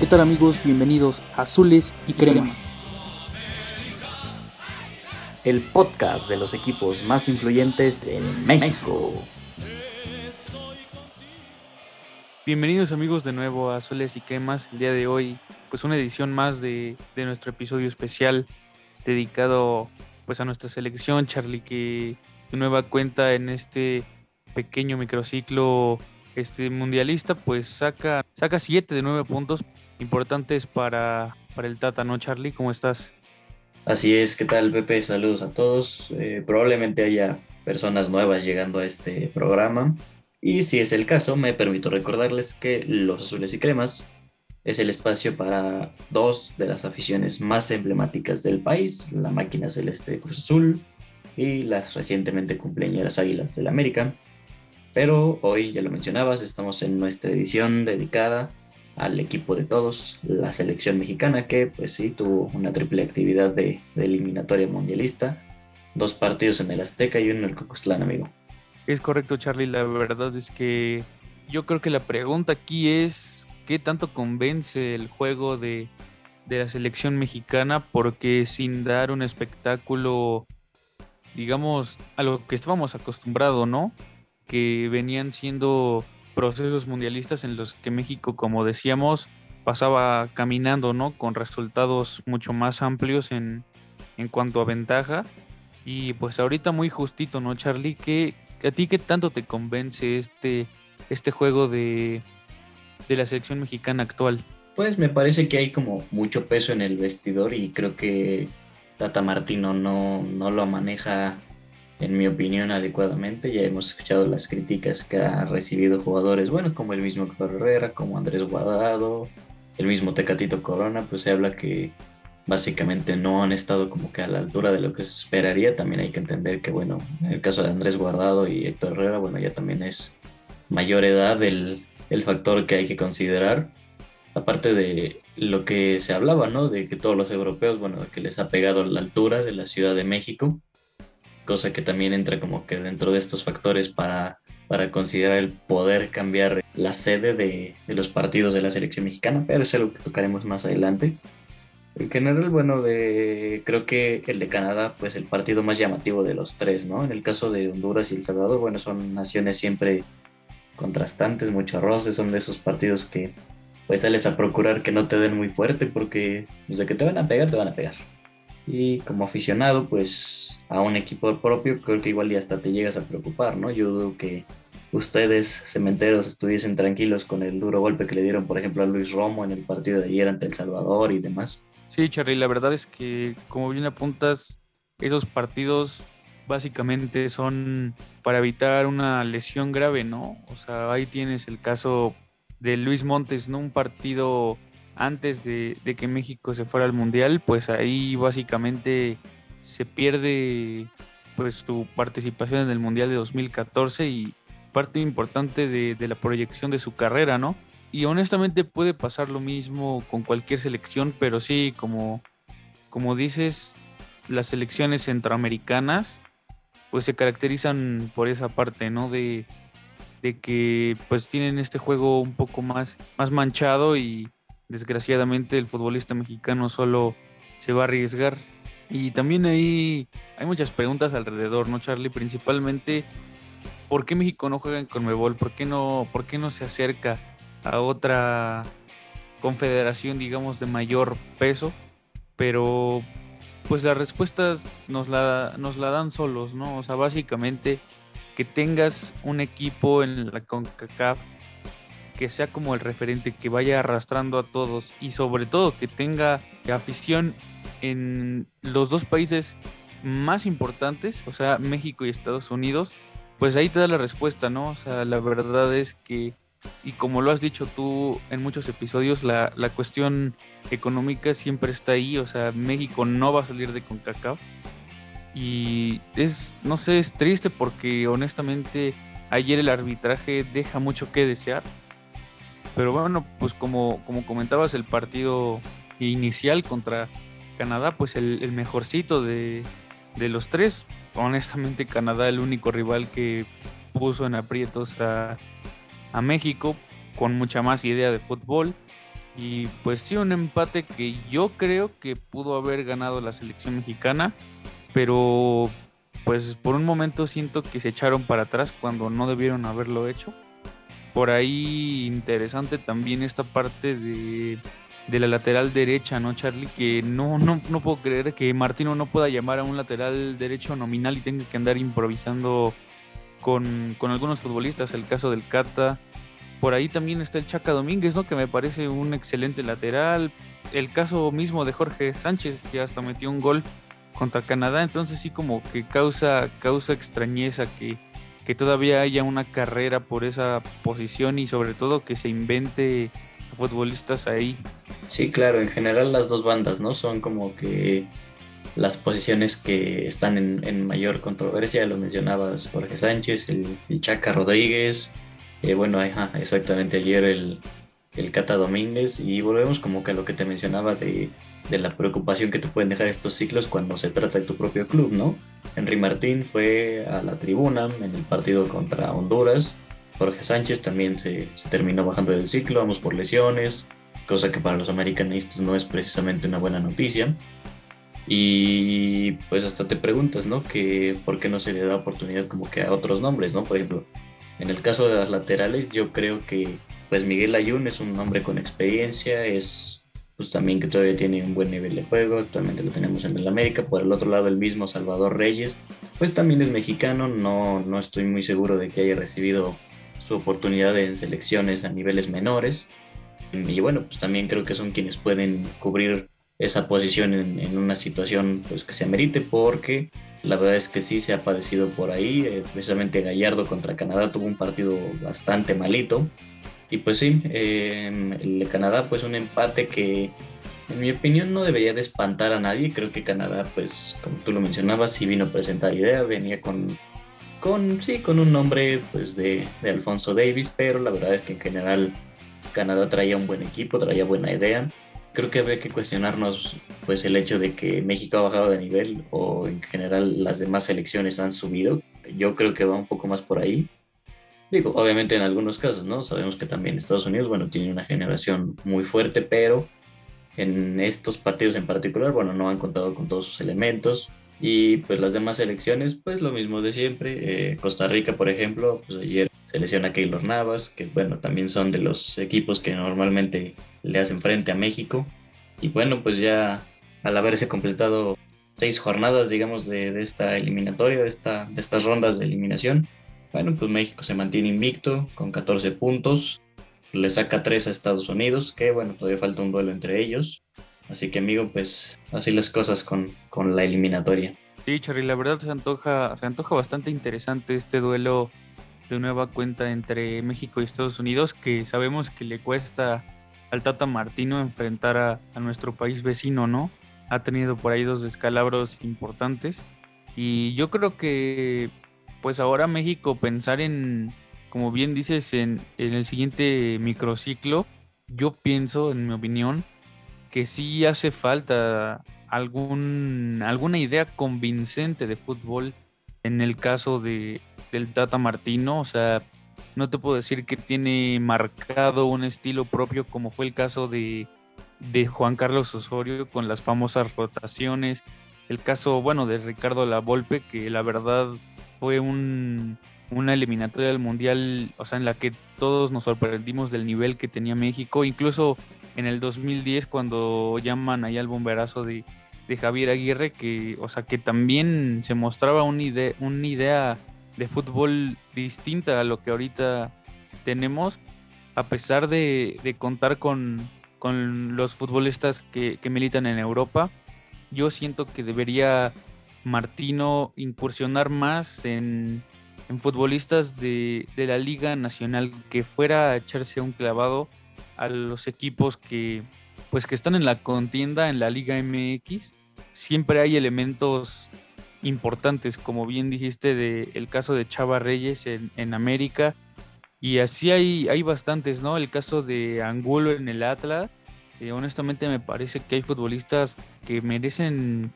¿Qué tal amigos? Bienvenidos a Azules y Cremas. El podcast de los equipos más influyentes en México. Bienvenidos amigos de nuevo a Azules y Cremas. El día de hoy, pues una edición más de, de nuestro episodio especial dedicado pues a nuestra selección, Charlie, que de nueva cuenta en este pequeño microciclo este mundialista, pues saca, saca siete de nueve puntos importantes para, para el Tata, ¿no, Charlie? ¿Cómo estás? Así es, ¿qué tal, Pepe? Saludos a todos. Eh, probablemente haya personas nuevas llegando a este programa. Y si es el caso, me permito recordarles que Los Azules y Cremas es el espacio para dos de las aficiones más emblemáticas del país, la máquina celeste de Cruz Azul y las recientemente cumpleañeras Águilas del América. Pero hoy, ya lo mencionabas, estamos en nuestra edición dedicada al equipo de todos, la selección mexicana, que pues sí, tuvo una triple actividad de, eliminatoria mundialista, dos partidos en el Azteca y uno en el Cocostlán, amigo. Es correcto, Charlie, la verdad es que yo creo que la pregunta aquí es, ¿qué tanto convence el juego de, de la selección mexicana? Porque sin dar un espectáculo, digamos, a lo que estábamos acostumbrados, ¿no? Que venían siendo procesos mundialistas en los que México, como decíamos, pasaba caminando, ¿no? Con resultados mucho más amplios en, en cuanto a ventaja. Y pues ahorita muy justito, ¿no, Charlie? ¿Qué, ¿A ti qué tanto te convence este, este juego de, de la selección mexicana actual? Pues me parece que hay como mucho peso en el vestidor y creo que Tata Martino no, no lo maneja en mi opinión, adecuadamente. Ya hemos escuchado las críticas que ha recibido jugadores, bueno, como el mismo Herrera, como Andrés Guardado, el mismo Tecatito Corona, pues se habla que básicamente no han estado como que a la altura de lo que se esperaría. También hay que entender que, bueno, en el caso de Andrés Guardado y Héctor Herrera, bueno, ya también es mayor edad el, el factor que hay que considerar. Aparte de lo que se hablaba, ¿no? De que todos los europeos, bueno, que les ha pegado la altura de la Ciudad de México cosa que también entra como que dentro de estos factores para, para considerar el poder cambiar la sede de, los partidos de la selección mexicana, pero es algo que tocaremos más adelante. En general, bueno, de, creo que el de Canadá, pues el partido más llamativo de los tres, ¿no? En el caso de Honduras y El Salvador, bueno, son naciones siempre contrastantes, mucho roces, son de esos partidos que pues sales a procurar que no te den muy fuerte porque desde que te van a pegar, te van a pegar. Y como aficionado, pues a un equipo propio, creo que igual ya hasta te llegas a preocupar, ¿no? Yo dudo que ustedes, cementeros, estuviesen tranquilos con el duro golpe que le dieron, por ejemplo, a Luis Romo en el partido de ayer ante El Salvador y demás. Sí, Charly, la verdad es que, como bien apuntas, esos partidos básicamente son para evitar una lesión grave, ¿no? O sea, ahí tienes el caso de Luis Montes, ¿no? Un partido antes de, que México se fuera al Mundial, pues ahí básicamente se pierde pues su participación en el Mundial de 2014 y parte importante de, la proyección de su carrera, ¿no? Y honestamente puede pasar lo mismo con cualquier selección, pero sí, como, como dices, las selecciones centroamericanas pues se caracterizan por esa parte, ¿no? De, de que pues tienen este juego un poco más, más manchado y, desgraciadamente el futbolista mexicano solo se va a arriesgar. Y también ahí hay muchas preguntas alrededor, ¿no, Charlie? Principalmente, ¿por qué México no juega en Conmebol? ¿Por qué no, por qué no se acerca a otra confederación, digamos, de mayor peso? Pero, pues las respuestas nos la, nos la dan solos, ¿no? O sea, básicamente que tengas un equipo en la CONCACAF que sea como el referente, que vaya arrastrando a todos y sobre todo que tenga afición en los dos países más importantes, o sea, México y Estados Unidos, pues ahí te da la respuesta, ¿no? O sea, la verdad es que, y como lo has dicho tú en muchos episodios, la, la cuestión económica siempre está ahí, o sea, México no va a salir de CONCACAF. Y es, no sé, es triste porque honestamente ayer el arbitraje deja mucho que desear. Pero bueno, pues como, como comentabas, el partido inicial contra Canadá, pues el, mejorcito de, de los tres, honestamente Canadá el único rival que puso en aprietos a, a México con mucha más idea de fútbol. Y pues sí, un empate que yo creo que pudo haber ganado la selección mexicana, pero pues por un momento siento que se echaron para atrás cuando no debieron haberlo hecho. Por ahí interesante también esta parte de, de la lateral derecha, ¿no, Charlie? Que no, no, no puedo creer que Martino no pueda llamar a un lateral derecho nominal y tenga que andar improvisando con, con algunos futbolistas, el caso del Cata. Por ahí también está el Chaca Domínguez, ¿no? Que me parece un excelente lateral. El caso mismo de Jorge Sánchez, que hasta metió un gol contra Canadá. Entonces sí como que causa, causa extrañeza que, que todavía haya una carrera por esa posición y sobre todo que se invente futbolistas ahí. Sí, claro, en general las dos bandas, ¿no? Son como que las posiciones que están en, mayor controversia, lo mencionabas Jorge Sánchez, el, Chaca Rodríguez, eh, bueno, exactamente ayer el, el Cata Domínguez y volvemos como que a lo que te mencionaba de, de, la preocupación que te pueden dejar estos ciclos cuando se trata de tu propio club, ¿no? Henry Martín fue a la tribuna en el partido contra Honduras, Jorge Sánchez también se, terminó bajando del ciclo, vamos por lesiones, cosa que para los americanistas no es precisamente una buena noticia. Y pues hasta te preguntas, ¿no? Que por qué no se le da oportunidad como que a otros nombres, ¿no? Por ejemplo, en el caso de las laterales, yo creo que pues Miguel Ayun es un hombre con experiencia, es pues también que todavía tiene un buen nivel de juego, actualmente lo tenemos en el América, por el otro lado el mismo Salvador Reyes, pues también es mexicano, no, no estoy muy seguro de que haya recibido su oportunidad en selecciones a niveles menores, y bueno, pues también creo que son quienes pueden cubrir esa posición en, una situación pues, que se amerite porque la verdad es que sí se ha padecido por ahí. Eh, precisamente Gallardo contra Canadá tuvo un partido bastante malito. Y pues sí, em, el Canadá pues un empate que en mi opinión no debería de espantar a nadie. Creo que Canadá pues como tú lo mencionabas sí vino a presentar idea, venía con, con sí, con un nombre pues de, de Alfonso Davis, pero la verdad es que en general Canadá traía un buen equipo, traía buena idea creo que habría que cuestionarnos pues el hecho de que México ha bajado de nivel o en general las demás selecciones han subido. Yo creo que va un poco más por ahí. Digo, obviamente en algunos casos, ¿no? Sabemos que también Estados Unidos, bueno, tiene una generación muy fuerte, pero en estos partidos en particular, bueno, no han contado con todos sus elementos. Y pues las demás selecciones, pues lo mismo de siempre. Eh, Costa Rica, por ejemplo, pues ayer selecciona a Keylor Navas, que bueno, también son de los equipos que normalmente le hacen frente a México. Y bueno, pues ya al haberse completado seis jornadas, digamos, de, esta eliminatoria, de, esta, de estas rondas de eliminación, bueno, pues México se mantiene invicto con 14 puntos, le saca 3 a Estados Unidos, que bueno, todavía falta un duelo entre ellos. Así que amigo, pues así las cosas con, con la eliminatoria. Sí, Charly, la verdad se antoja, se antoja bastante interesante este duelo de nueva cuenta entre México y Estados Unidos, que sabemos que le cuesta al Tata Martino enfrentar a, nuestro país vecino, ¿no? Ha tenido por ahí dos descalabros importantes. Y yo creo que, pues ahora México pensar en, como bien dices, en, el siguiente microciclo, yo pienso, en mi opinión, que sí hace falta algún, alguna idea convincente de fútbol en el caso de, del Tata Martino. O sea, no te puedo decir que tiene marcado un estilo propio como fue el caso de, Juan Carlos Osorio con las famosas rotaciones. El caso, bueno, de Ricardo Lavolpe, que la verdad fue un, una eliminatoria del Mundial, o sea, en la que todos nos sorprendimos del nivel que tenía México. Incluso en el 2010, cuando llaman ahí al bomberazo de, de Javier Aguirre, que, o sea, que también se mostraba una idea, una idea de fútbol distinta a lo que ahorita tenemos, a pesar de, contar con, los futbolistas que, militan en Europa. Yo siento que debería Martino incursionar más en, futbolistas de, la Liga Nacional, que fuera a echarse un clavado a los equipos que, pues, que están en la contienda en la Liga MX. Siempre hay elementos importantes, como bien dijiste, del el caso de Chava Reyes en, América. Y así hay, hay bastantes, ¿no? El caso de Angulo en el Atlas. Eh, honestamente me parece que hay futbolistas que merecen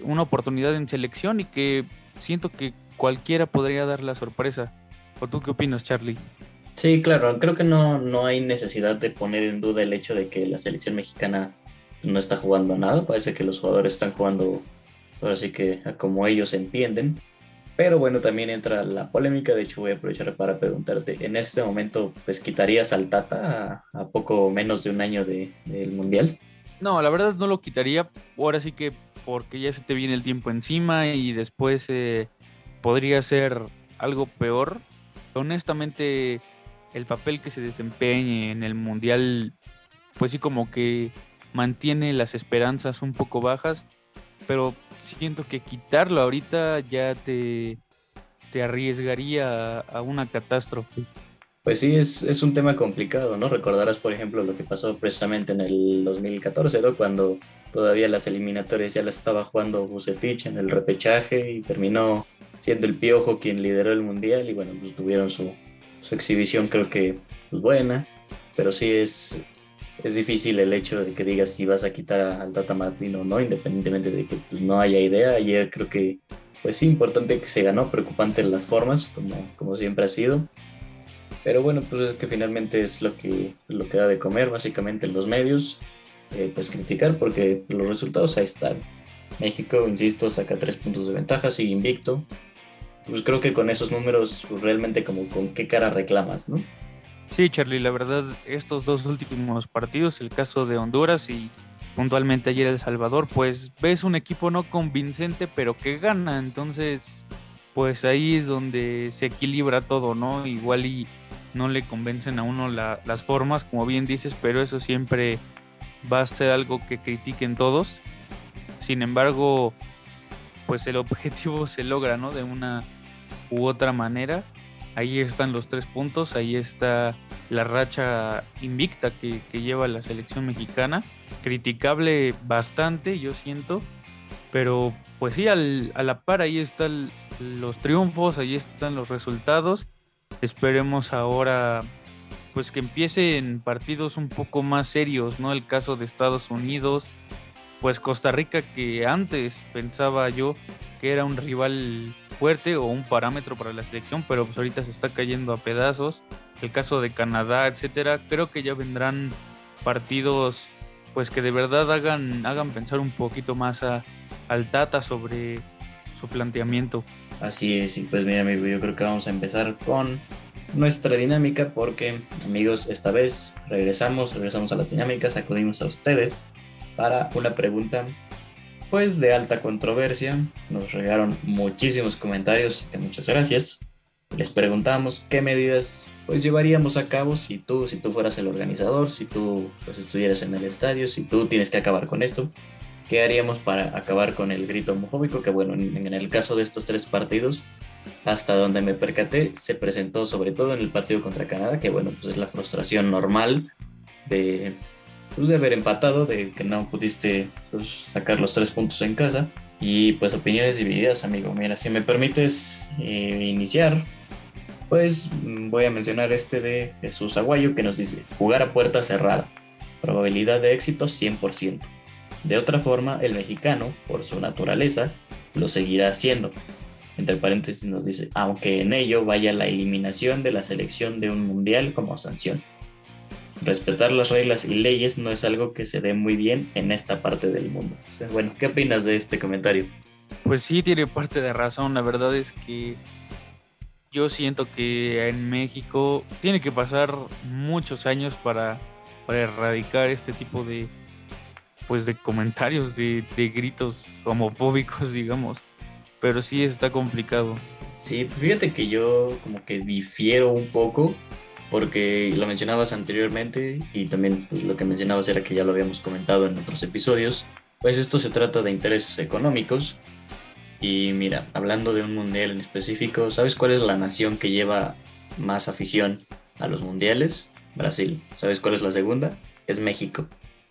una oportunidad en selección y que siento que cualquiera podría dar la sorpresa. ¿O tú qué opinas, Charlie? Sí, claro, creo que no, no hay necesidad de poner en duda el hecho de que la selección mexicana no está jugando nada. Parece que los jugadores están jugando ahora sí que como ellos entienden. Pero bueno, también entra la polémica. De hecho, voy a aprovechar para preguntarte: en este momento, pues quitarías al Tata a, poco menos de un año del Mundial. No, la verdad no lo quitaría. Ahora sí que porque ya se te viene el tiempo encima y después eh, podría ser algo peor. Honestamente, el papel que se desempeñe en el Mundial, pues sí como que mantiene las esperanzas un poco bajas, pero siento que quitarlo ahorita ya te, te arriesgaría a, una catástrofe. Pues sí, es, es, un tema complicado, ¿no? Recordarás, por ejemplo, lo que pasó precisamente en el 2014, ¿no? Cuando todavía las eliminatorias ya las estaba jugando Bucetich en el repechaje y terminó siendo el Piojo quien lideró el Mundial y bueno, pues tuvieron su, su exhibición creo que pues, buena, pero sí es, es difícil el hecho de que digas si vas a quitar al Tata Martino o no, independientemente de que pues, no haya idea. Ayer creo que, pues sí, importante que se ganó, preocupante en las formas, como, como siempre ha sido. Pero bueno, pues es que finalmente es lo que, lo que da de comer, básicamente en los medios, eh, pues criticar, porque los resultados ahí están. México, insisto, saca tres puntos de ventaja, sigue invicto. Pues creo que con esos números, pues realmente como con qué cara reclamas, ¿no? Sí, Charlie, la verdad, estos dos últimos partidos, el caso de Honduras y puntualmente ayer El Salvador, pues ves un equipo no convincente, pero que gana. Entonces, pues ahí es donde se equilibra todo, ¿no? Igual y no le convencen a uno las formas, como bien dices, pero eso siempre va a ser algo que critiquen todos. Sin embargo, pues el objetivo se logra, ¿no? De una u otra manera ahí están los tres puntos, ahí está la racha invicta que, lleva la selección mexicana, criticable bastante, yo siento, pero pues sí, a la par ahí están los triunfos, ahí están los resultados, esperemos ahora pues que empiecen partidos un poco más serios, ¿no? El caso de Estados Unidos, pues Costa Rica que antes pensaba yo que era un rival fuerte o un parámetro para la selección, pero pues ahorita se está cayendo a pedazos. El caso de Canadá, etcétera, creo que ya vendrán partidos pues que de verdad hagan, hagan pensar un poquito más a, al Tata sobre su planteamiento. Así es, y pues mira amigo, yo creo que vamos a empezar con nuestra dinámica porque amigos, esta vez regresamos, regresamos a las dinámicas, acudimos a ustedes para una pregunta pues de alta controversia. Nos regaron muchísimos comentarios, que muchas gracias. Les preguntamos qué medidas pues llevaríamos a cabo si tú, si tú fueras el organizador, si tú pues estuvieras en el estadio, si tú tienes que acabar con esto. ¿Qué haríamos para acabar con el grito homofóbico? Que bueno, en, el caso de estos tres partidos, hasta donde me percaté, se presentó sobre todo en el partido contra Canadá, que bueno, pues es la frustración normal de, pues, de haber empatado, de que no pudiste pues, sacar los tres puntos en casa. Y pues opiniones divididas, amigo. Mira, si me permites eh, iniciar, pues voy a mencionar este de Jesús Aguayo que nos dice, jugar a puerta cerrada, probabilidad de éxito 100%. De otra forma, el mexicano, por su naturaleza, lo seguirá haciendo. Entre paréntesis nos dice, aunque en ello vaya la eliminación de la selección de un mundial como sanción respetar las reglas y leyes no es algo que se dé muy bien en esta parte del mundo. bueno, ¿qué opinas de este comentario? Pues sí, tiene parte de razón. La verdad es que yo siento que en México tiene que pasar muchos años para, erradicar este tipo de pues de comentarios, de, de gritos homofóbicos, digamos. Pero sí está complicado. Sí, pues fíjate que yo como que difiero un poco porque lo mencionabas anteriormente y también pues, lo que mencionabas era que ya lo habíamos comentado en otros episodios, pues esto se trata de intereses económicos. Y mira, hablando de un mundial en específico, ¿sabes cuál es la nación que lleva más afición a los mundiales? Brasil. ¿Sabes cuál es la segunda? Es México.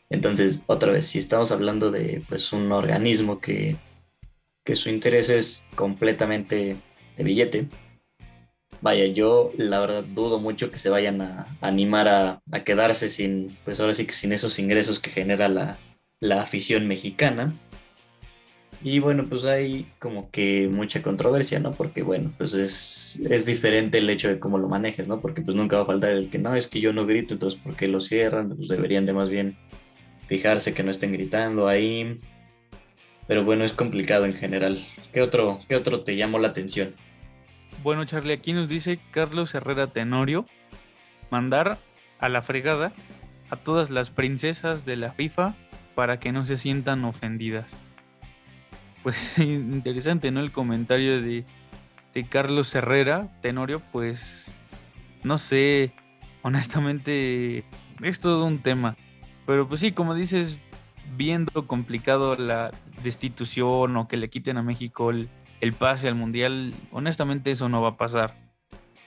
Entonces, otra vez, si estamos hablando de pues, un organismo que, que su interés es completamente de billete, vaya, yo la verdad dudo mucho que se vayan a, animar a, quedarse sin, pues ahora sí que sin esos ingresos que genera la, afición mexicana. Y bueno, pues hay como que mucha controversia, ¿no? Porque bueno, pues es, es diferente el hecho de cómo lo manejes, ¿no? Porque pues nunca va a faltar el que no, es que yo no grito, entonces ¿por qué lo cierran? Pues deberían de más bien fijarse que no estén gritando ahí. Pero bueno, es complicado en general. ¿Qué otro, qué otro te llamó la atención? Bueno, Charlie, aquí nos dice Carlos Herrera Tenorio mandar a la fregada a todas las princesas de la FIFA para que no se sientan ofendidas. Pues interesante, ¿no? El comentario de, de Carlos Herrera Tenorio, pues no sé, honestamente es todo un tema. Pero pues sí, como dices, viendo complicado la destitución o que le quiten a México el, el pase al mundial, honestamente eso no va a pasar.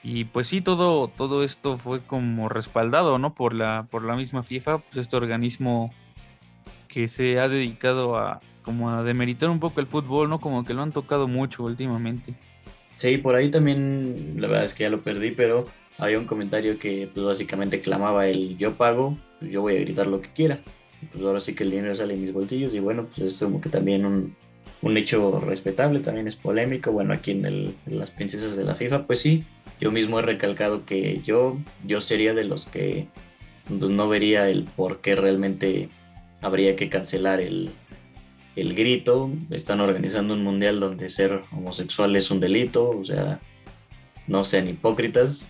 Y pues sí, todo, todo esto fue como respaldado, ¿no? Por la, por la misma FIFA, pues este organismo que se ha dedicado a como a demeritar un poco el fútbol, ¿no? Como que lo han tocado mucho últimamente. Sí, por ahí también, la verdad es que ya lo perdí, pero había un comentario que pues básicamente clamaba el yo pago, yo voy a gritar lo que quiera. Pues ahora sí que el dinero sale en mis bolsillos y bueno, pues es como que también un, un hecho respetable, también es polémico. Bueno, aquí en, el, las princesas de la FIFA, pues sí, yo mismo he recalcado que yo, yo sería de los que pues, no vería el por qué realmente habría que cancelar el, el grito. Están organizando un mundial donde ser homosexual es un delito, o sea, no sean hipócritas.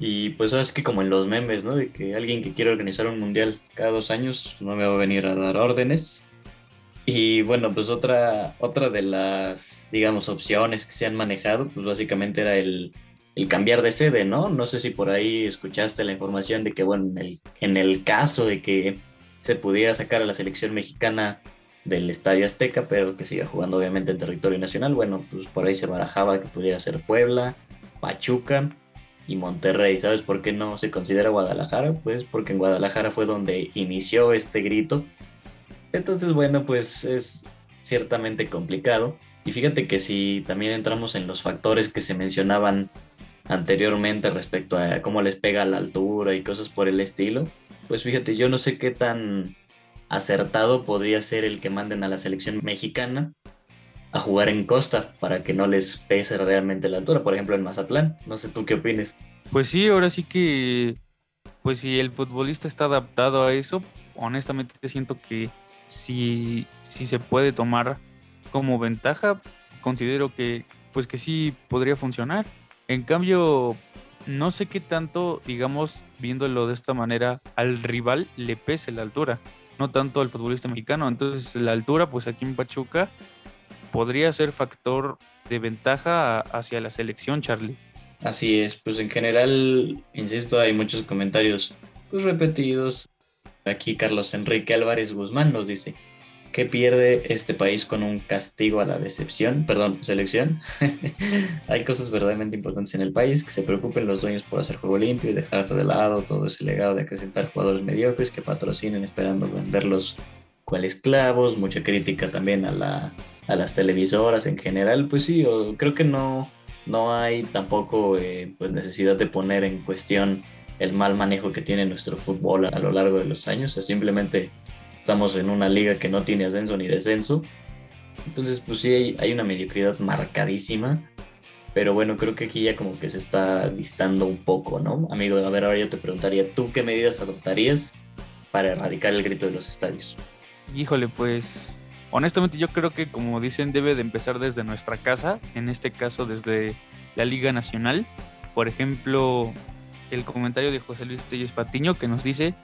Y pues sabes que como en los memes, ¿no? De que alguien que quiere organizar un mundial cada dos años no me va a venir a dar órdenes. Y bueno, pues otra, otra de las, digamos, opciones que se han manejado, pues básicamente era el, el cambiar de sede, ¿no? No sé si por ahí escuchaste la información de que, bueno, en el, en el caso de que se pudiera sacar a la selección mexicana del Estadio Azteca, pero que siga jugando obviamente en territorio nacional, bueno, pues por ahí se barajaba que pudiera ser Puebla, Pachuca y Monterrey. ¿Sabes por qué no se considera Guadalajara? Pues porque en Guadalajara fue donde inició este grito entonces, bueno, pues es ciertamente complicado. Y fíjate que si también entramos en los factores que se mencionaban anteriormente respecto a cómo les pega la altura y cosas por el estilo, pues fíjate, yo no sé qué tan acertado podría ser el que manden a la selección mexicana a jugar en costa para que no les pese realmente la altura, por ejemplo en Mazatlán. No sé tú qué opines. Pues sí, ahora sí que, pues si el futbolista está adaptado a eso, honestamente siento que si, si se puede tomar como ventaja, considero que pues que sí podría funcionar. En cambio, no sé qué tanto, digamos, viéndolo de esta manera, al rival le pese la altura, no tanto al futbolista mexicano. Entonces, la altura, pues aquí en Pachuca, podría ser factor de ventaja hacia la selección, Charlie. Así es, pues en general, insisto, hay muchos comentarios pues, repetidos Aquí Carlos Enrique Álvarez Guzmán nos dice, ¿qué pierde este país con un castigo a la decepción? Perdón, selección. Hay cosas verdaderamente importantes en el país, que se preocupen los dueños por hacer juego limpio y dejar de lado todo ese legado de acrecentar jugadores mediocres que patrocinen esperando venderlos cual esclavos, mucha crítica también a, la, a las televisoras en general, pues sí, creo que no, no hay tampoco eh, pues necesidad de poner en cuestión el mal manejo que tiene nuestro fútbol a lo largo de los años. O simplemente estamos en una liga que no tiene ascenso ni descenso. Entonces, pues sí, hay, una mediocridad marcadísima. Pero bueno, creo que aquí ya como que se está distando un poco, ¿no? Amigo, a ver, ahora yo te preguntaría, ¿tú qué medidas adoptarías para erradicar el grito de los estadios? Híjole, pues honestamente yo creo que como dicen debe de empezar desde nuestra casa, en este caso desde la Liga Nacional. Por ejemplo, el comentario de José Luis Telles Patiño que nos dice,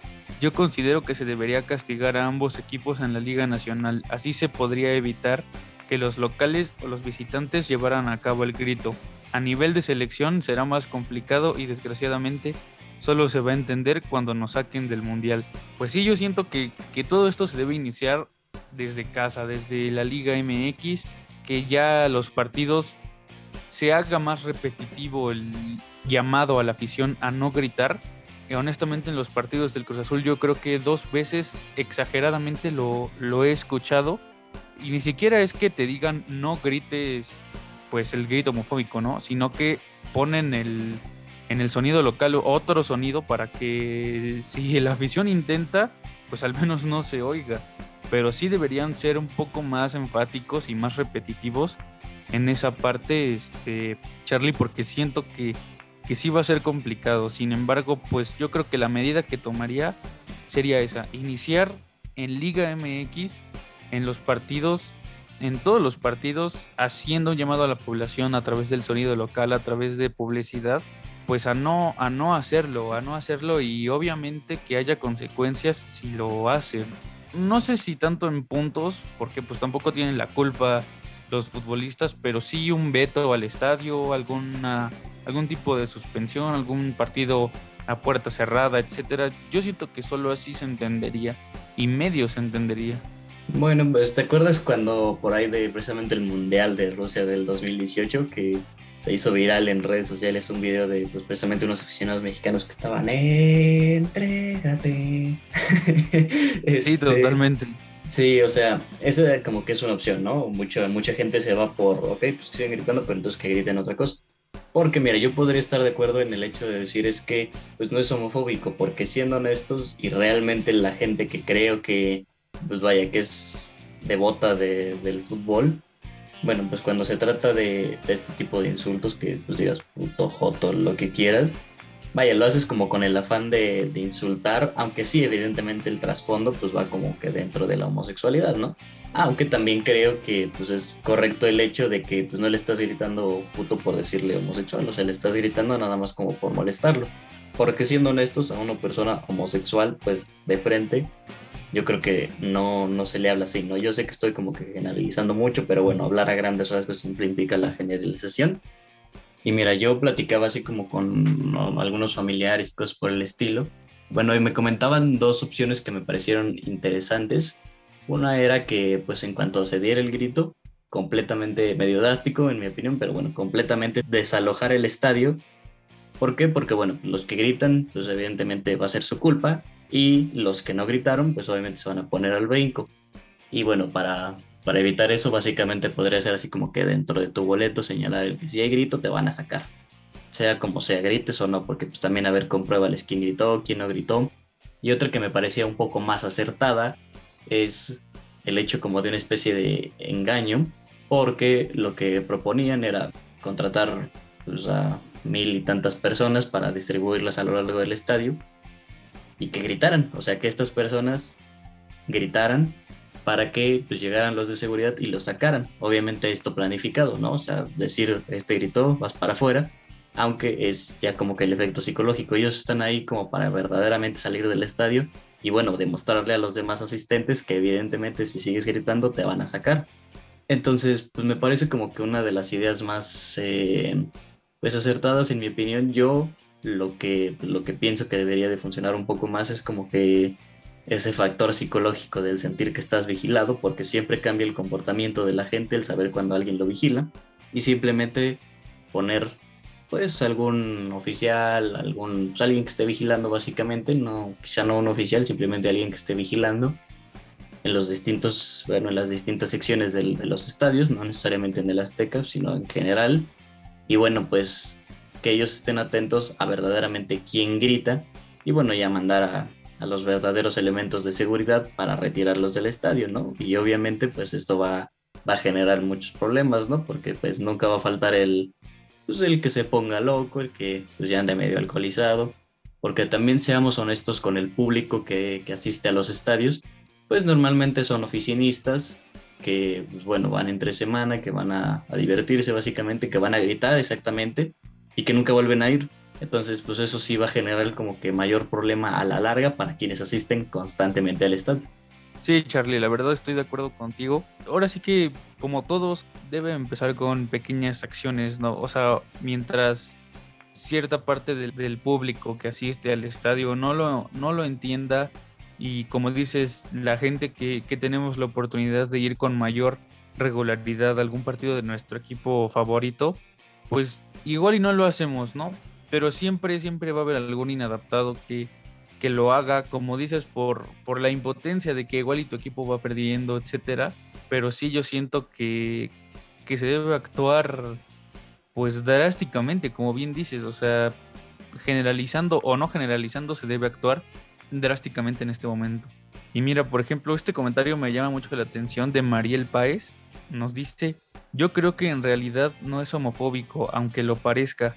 yo considero que se debería castigar a ambos equipos en la Liga Nacional, así se podría evitar que los locales o los visitantes llevaran a cabo el grito. A nivel de selección será más complicado y desgraciadamente solo se va a entender cuando nos saquen del Mundial. Pues sí, yo siento que, que todo esto se debe iniciar desde casa, desde la Liga MX, que ya los partidos se haga más repetitivo el, llamado a la afición a no gritar. Y honestamente en los partidos del Cruz Azul yo creo que dos veces exageradamente lo, lo he escuchado. Y ni siquiera es que te digan no grites pues el grito homofóbico, ¿no? Sino que ponen el, en el sonido local otro sonido para que si la afición intenta, pues al menos no se oiga. Pero sí deberían ser un poco más enfáticos y más repetitivos en esa parte, este, Charlie, porque siento que, que sí va a ser complicado. Sin embargo, pues yo creo que la medida que tomaría sería esa, iniciar en Liga MX en los partidos, en todos los partidos, haciendo un llamado a la población a través del sonido local, a través de publicidad, pues a no, a no hacerlo, a no hacerlo y obviamente que haya consecuencias si lo hacen. No sé si tanto en puntos, porque pues tampoco tienen la culpa los futbolistas, pero sí un veto al estadio, alguna, algún tipo de suspensión, algún partido a puerta cerrada, etcétera. Yo siento que solo así se entendería y medio se entendería. Bueno, pues te acuerdas cuando por ahí de precisamente el Mundial de Rusia del 2018 que se hizo viral en redes sociales un video de pues, precisamente unos aficionados mexicanos que estaban entrégate. sí, este, totalmente. Sí, o sea, esa como que es una opción, ¿no? Mucha, mucha gente se va por, ok, pues que sigan gritando, pero entonces que griten otra cosa. Porque mira, yo podría estar de acuerdo en el hecho de decir es que pues no es homofóbico, porque siendo honestos y realmente la gente que creo que, pues vaya, que es devota de, del fútbol, bueno, pues cuando se trata de, de, este tipo de insultos, que pues digas puto, joto, lo que quieras, vaya, lo haces como con el afán de, de insultar, aunque sí, evidentemente el trasfondo pues va como que dentro de la homosexualidad, ¿no? Aunque también creo que pues, es correcto el hecho de que pues, no le estás gritando puto por decirle homosexual, o sea, le estás gritando nada más como por molestarlo. Porque siendo honestos, a una persona homosexual, pues de frente, yo creo que no, no se le habla así, ¿no? Yo sé que estoy como que generalizando mucho, pero bueno, hablar a grandes rasgos siempre implica la generalización. Y mira, yo platicaba así como con algunos familiares y cosas por el estilo. Bueno, y me comentaban dos opciones que me parecieron interesantes. Una era que, pues en cuanto se diera el grito, completamente medio drástico, en mi opinión, pero bueno, completamente desalojar el estadio. ¿Por qué? Porque, bueno, los que gritan, pues evidentemente va a ser su culpa, y los que no gritaron, pues obviamente se van a poner al brinco. Y bueno, para, para evitar eso, básicamente podría ser así como que dentro de tu boleto señalar que si hay grito, te van a sacar. Sea como sea, grites o no, porque pues también a ver, compruébales quién gritó, quién no gritó. Y otra que me parecía un poco más acertada es el hecho como de una especie de engaño, porque lo que proponían era contratar pues, a mil y tantas personas para distribuirlas a lo largo del estadio y que gritaran, o sea, que estas personas gritaran para que pues, llegaran los de seguridad y los sacaran. Obviamente esto planificado, ¿no? O sea, decir, este gritó, vas para afuera, aunque es ya como que el efecto psicológico. Ellos están ahí como para verdaderamente salir del estadio y bueno, demostrarle a los demás asistentes que evidentemente si sigues gritando te van a sacar. Entonces, pues me parece como que una de las ideas más eh, pues acertadas en mi opinión. Yo lo que, lo que pienso que debería de funcionar un poco más es como que ese factor psicológico del sentir que estás vigilado, porque siempre cambia el comportamiento de la gente el saber cuando alguien lo vigila y simplemente poner pues algún oficial, algún, pues, alguien que esté vigilando básicamente, no, quizá no un oficial, simplemente alguien que esté vigilando en los distintos, bueno, en las distintas secciones de los estadios, no necesariamente en el Azteca, sino en general. Y bueno, pues que ellos estén atentos a verdaderamente quién grita y bueno, ya mandar a, a los verdaderos elementos de seguridad para retirarlos del estadio, ¿no? Y obviamente pues esto va, va a generar muchos problemas, ¿no? Porque pues nunca va a faltar el, pues el que se ponga loco, el que pues, ya ande medio alcoholizado, porque también seamos honestos con el público que, que asiste a los estadios, pues normalmente son oficinistas que, pues, bueno, van entre semana, que van a, a, divertirse básicamente, que van a gritar exactamente y que nunca vuelven a ir. Entonces, pues eso sí va a generar como que mayor problema a la larga para quienes asisten constantemente al estadio. Sí, Charlie, la verdad estoy de acuerdo contigo. Ahora sí que, como todos, debe empezar con pequeñas acciones, ¿no? O sea, mientras cierta parte del, público que asiste al estadio no lo, no lo entienda y como dices, la gente que, que tenemos la oportunidad de ir con mayor regularidad a algún partido de nuestro equipo favorito, pues igual y no lo hacemos, ¿no? Pero siempre, siempre va a haber algún inadaptado que que lo haga, como dices, por, por la impotencia de que igual y tu equipo va perdiendo, etcétera. Pero sí yo siento que, que se debe actuar pues drásticamente, como bien dices, o sea, generalizando o no generalizando se debe actuar drásticamente en este momento. Y mira, por ejemplo, este comentario me llama mucho la atención de Mariel Páez. Nos dice, yo creo que en realidad no es homofóbico, aunque lo parezca.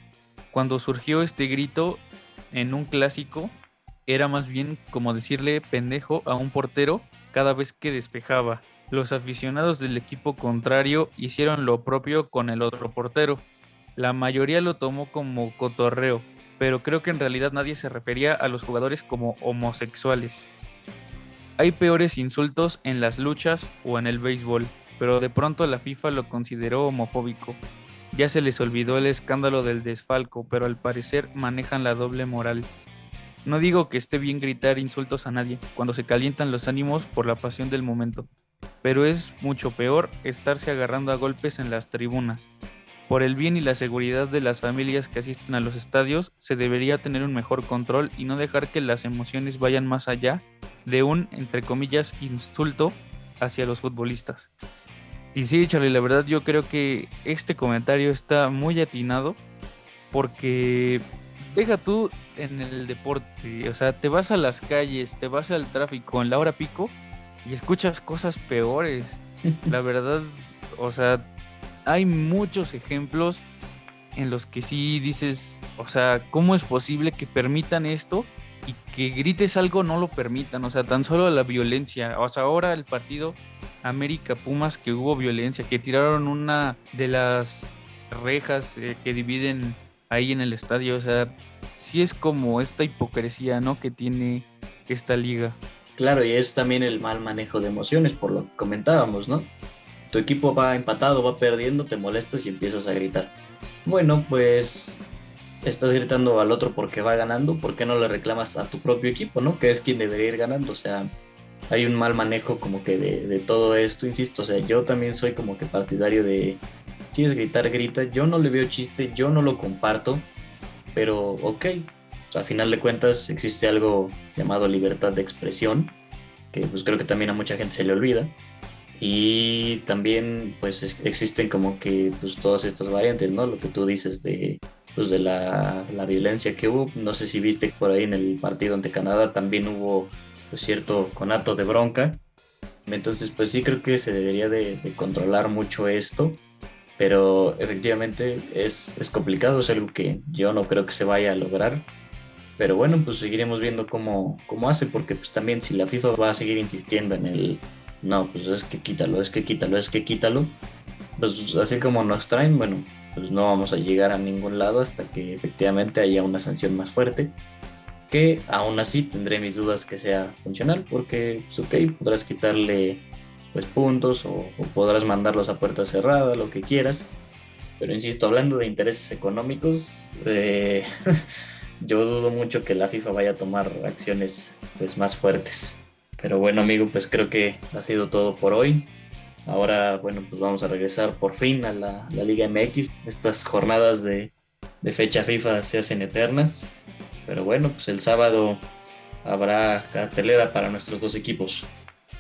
Cuando surgió este grito en un clásico, era más bien como decirle pendejo a un portero cada vez que despejaba. Los aficionados del equipo contrario hicieron lo propio con el otro portero. La mayoría lo tomó como cotorreo, pero creo que en realidad nadie se refería a los jugadores como homosexuales. Hay peores insultos en las luchas o en el béisbol, pero de pronto la FIFA lo consideró homofóbico. Ya se les olvidó el escándalo del desfalco, pero al parecer manejan la doble moral. No digo que esté bien gritar insultos a nadie cuando se calientan los ánimos por la pasión del momento, pero es mucho peor estarse agarrando a golpes en las tribunas. Por el bien y la seguridad de las familias que asisten a los estadios, se debería tener un mejor control y no dejar que las emociones vayan más allá de un, entre comillas, insulto hacia los futbolistas. Y sí, Charlie, la verdad yo creo que este comentario está muy atinado porque deja tú en el deporte, o sea, te vas a las calles, te vas al tráfico en la hora pico y escuchas cosas peores. La verdad, o sea, hay muchos ejemplos en los que sí dices, o sea, ¿cómo es posible que permitan esto y que grites algo no lo permitan? O sea, tan solo la violencia. O sea, ahora el partido América Pumas que hubo violencia, que tiraron una de las rejas eh, que dividen ahí en el estadio. O sea, sí es como esta hipocresía, ¿no? Que tiene esta liga. Claro, y es también el mal manejo de emociones, por lo que comentábamos, ¿no? tu equipo va empatado, va perdiendo, te molestas y empiezas a gritar. Bueno, pues estás gritando al otro porque va ganando, ¿por qué no le reclamas a tu propio equipo, no? Que es quien debería ir ganando, o sea, hay un mal manejo como que de, todo esto, insisto, o sea, yo también soy como que partidario de, quieres gritar, grita, yo no le veo chiste, yo no lo comparto, pero ok, a final de cuentas existe algo llamado libertad de expresión, que pues creo que también a mucha gente se le olvida, y también pues existen como que pues todas estas variantes, ¿no? Lo que tú dices de, pues, de la, la, violencia que hubo. No sé si viste por ahí en el partido ante Canadá también hubo pues, cierto conato de bronca. Entonces pues sí creo que se debería de, controlar mucho esto. Pero efectivamente es, es complicado, es algo que yo no creo que se vaya a lograr. Pero bueno, pues seguiremos viendo cómo, cómo hace, porque pues también si la FIFA va a seguir insistiendo en el no, pues es que quítalo, es que quítalo, es que quítalo. Pues así como nos traen, bueno, pues no vamos a llegar a ningún lado hasta que efectivamente haya una sanción más fuerte. Que aún así tendré mis dudas que sea funcional, porque, pues podrás quitarle pues puntos o, podrás mandarlos a puerta cerrada, lo que quieras. Pero insisto, hablando de intereses económicos, eh, yo dudo mucho que la FIFA vaya a tomar acciones pues más fuertes. Pero bueno, amigo, pues creo que ha sido todo por hoy. Ahora, bueno, pues vamos a regresar por fin a la, Liga MX. Estas jornadas de, fecha FIFA se hacen eternas. Pero bueno, pues el sábado habrá cartelera para nuestros dos equipos.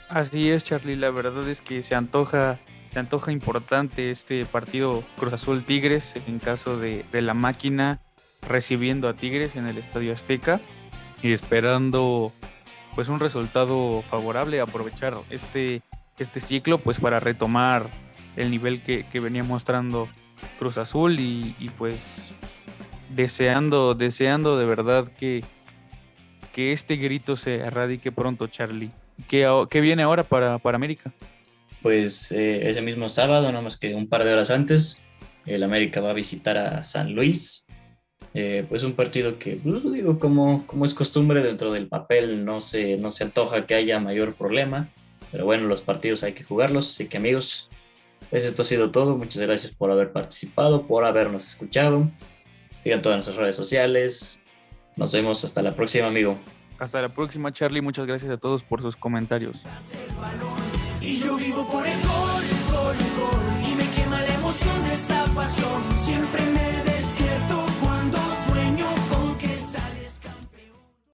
Así es, Charlie. La verdad es que se antoja, se antoja importante este partido Cruz Azul Tigres en caso de, de la máquina recibiendo a Tigres en el Estadio Azteca y esperando pues un resultado favorable, aprovechar este, este ciclo pues para retomar el nivel que, venía mostrando Cruz Azul y, pues deseando, deseando de verdad que, que este grito se erradique pronto, Charlie. ¿Qué, viene ahora para, para América? Pues eh, ese mismo sábado, nada más que un par de horas antes, el América va a visitar a San Luis eh, pues un partido que, pues, digo, como, como es costumbre dentro del papel, no se, no se antoja que haya mayor problema, pero bueno, los partidos hay que jugarlos, así que amigos, pues esto ha sido todo, muchas gracias por haber participado, por habernos escuchado, sigan todas nuestras redes sociales, nos vemos hasta la próxima, amigo. Hasta la próxima, Charlie, muchas gracias a todos por sus comentarios. Y yo vivo por el gol, gol, gol, y me quema la emoción de esta pasión